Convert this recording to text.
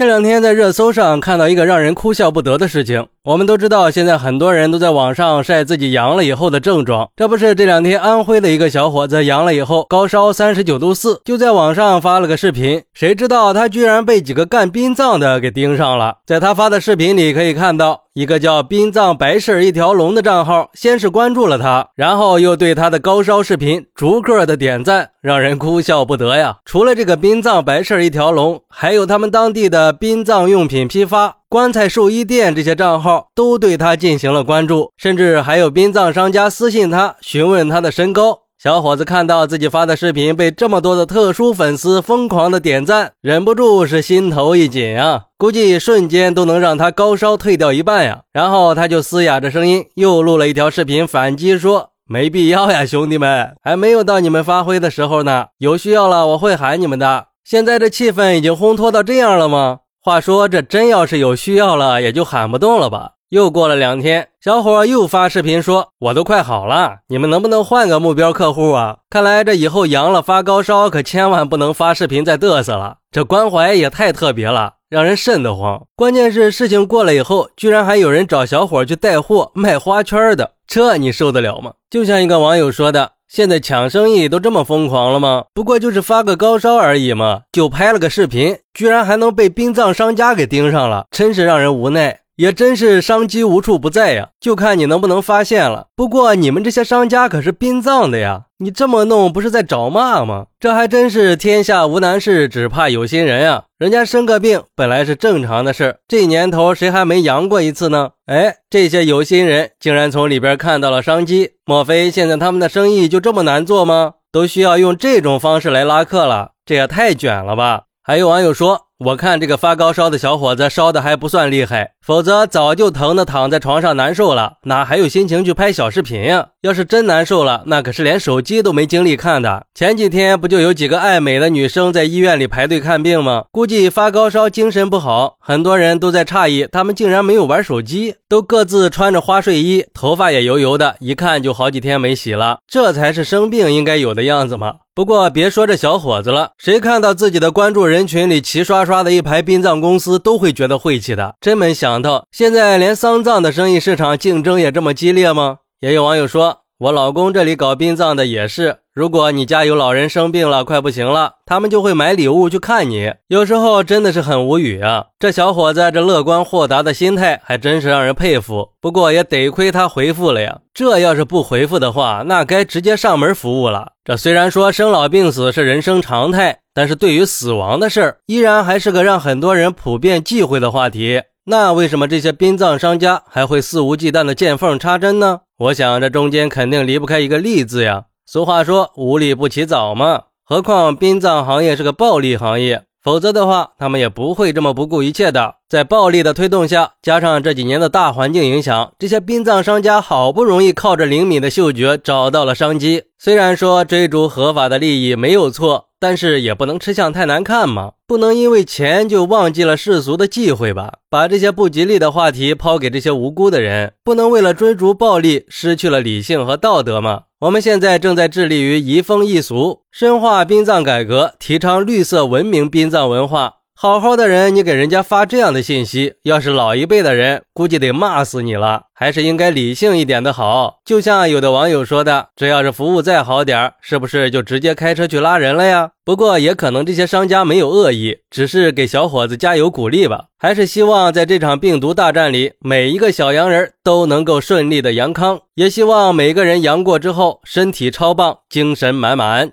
这两天在热搜上看到一个让人哭笑不得的事情。我们都知道，现在很多人都在网上晒自己阳了以后的症状。这不是这两天安徽的一个小伙子阳了以后，高烧三十九度四，就在网上发了个视频。谁知道他居然被几个干殡葬的给盯上了。在他发的视频里可以看到，一个叫“殡葬白事一条龙”的账号，先是关注了他，然后又对他的高烧视频逐个的点赞，让人哭笑不得呀。除了这个。殡葬白事一条龙，还有他们当地的殡葬用品批发、棺材寿衣店这些账号都对他进行了关注，甚至还有殡葬商家私信他询问他的身高。小伙子看到自己发的视频被这么多的特殊粉丝疯狂的点赞，忍不住是心头一紧啊，估计瞬间都能让他高烧退掉一半呀。然后他就嘶哑着声音又录了一条视频反击说。没必要呀，兄弟们，还没有到你们发挥的时候呢。有需要了，我会喊你们的。现在这气氛已经烘托到这样了吗？话说，这真要是有需要了，也就喊不动了吧？又过了两天，小伙又发视频说：“我都快好了，你们能不能换个目标客户啊？”看来这以后阳了发高烧，可千万不能发视频再嘚瑟了。这关怀也太特别了。让人瘆得慌。关键是事情过了以后，居然还有人找小伙去带货卖花圈的，这你受得了吗？就像一个网友说的：“现在抢生意都这么疯狂了吗？不过就是发个高烧而已嘛，就拍了个视频，居然还能被殡葬商家给盯上了，真是让人无奈。”也真是商机无处不在呀，就看你能不能发现了。不过你们这些商家可是殡葬的呀，你这么弄不是在找骂吗？这还真是天下无难事，只怕有心人呀。人家生个病本来是正常的事，这年头谁还没阳过一次呢？哎，这些有心人竟然从里边看到了商机，莫非现在他们的生意就这么难做吗？都需要用这种方式来拉客了？这也太卷了吧！还有网友说。我看这个发高烧的小伙子烧的还不算厉害，否则早就疼的躺在床上难受了，哪还有心情去拍小视频呀？要是真难受了，那可是连手机都没精力看的。前几天不就有几个爱美的女生在医院里排队看病吗？估计发高烧、精神不好，很多人都在诧异他们竟然没有玩手机，都各自穿着花睡衣，头发也油油的，一看就好几天没洗了，这才是生病应该有的样子吗？不过别说这小伙子了，谁看到自己的关注人群里齐刷刷的一排殡葬公司，都会觉得晦气的。真没想到，现在连丧葬的生意市场竞争也这么激烈吗？也有网友说，我老公这里搞殡葬的也是。如果你家有老人生病了，快不行了，他们就会买礼物去看你。有时候真的是很无语啊！这小伙子这乐观豁达的心态还真是让人佩服。不过也得亏他回复了呀，这要是不回复的话，那该直接上门服务了。这虽然说生老病死是人生常态，但是对于死亡的事儿，依然还是个让很多人普遍忌讳的话题。那为什么这些殡葬商家还会肆无忌惮的见缝插针呢？我想这中间肯定离不开一个利字呀。俗话说“无利不起早”嘛，何况殡葬行业是个暴利行业，否则的话，他们也不会这么不顾一切的。在暴利的推动下，加上这几年的大环境影响，这些殡葬商家好不容易靠着灵敏的嗅觉找到了商机。虽然说追逐合法的利益没有错，但是也不能吃相太难看嘛，不能因为钱就忘记了世俗的忌讳吧？把这些不吉利的话题抛给这些无辜的人，不能为了追逐暴利失去了理性和道德吗？我们现在正在致力于移风易俗，深化殡葬改革，提倡绿色文明殡葬文化。好好的人，你给人家发这样的信息，要是老一辈的人，估计得骂死你了。还是应该理性一点的好。就像有的网友说的，这要是服务再好点是不是就直接开车去拉人了呀？不过也可能这些商家没有恶意，只是给小伙子加油鼓励吧。还是希望在这场病毒大战里，每一个小洋人都能够顺利的阳康。也希望每个人阳过之后，身体超棒，精神满满。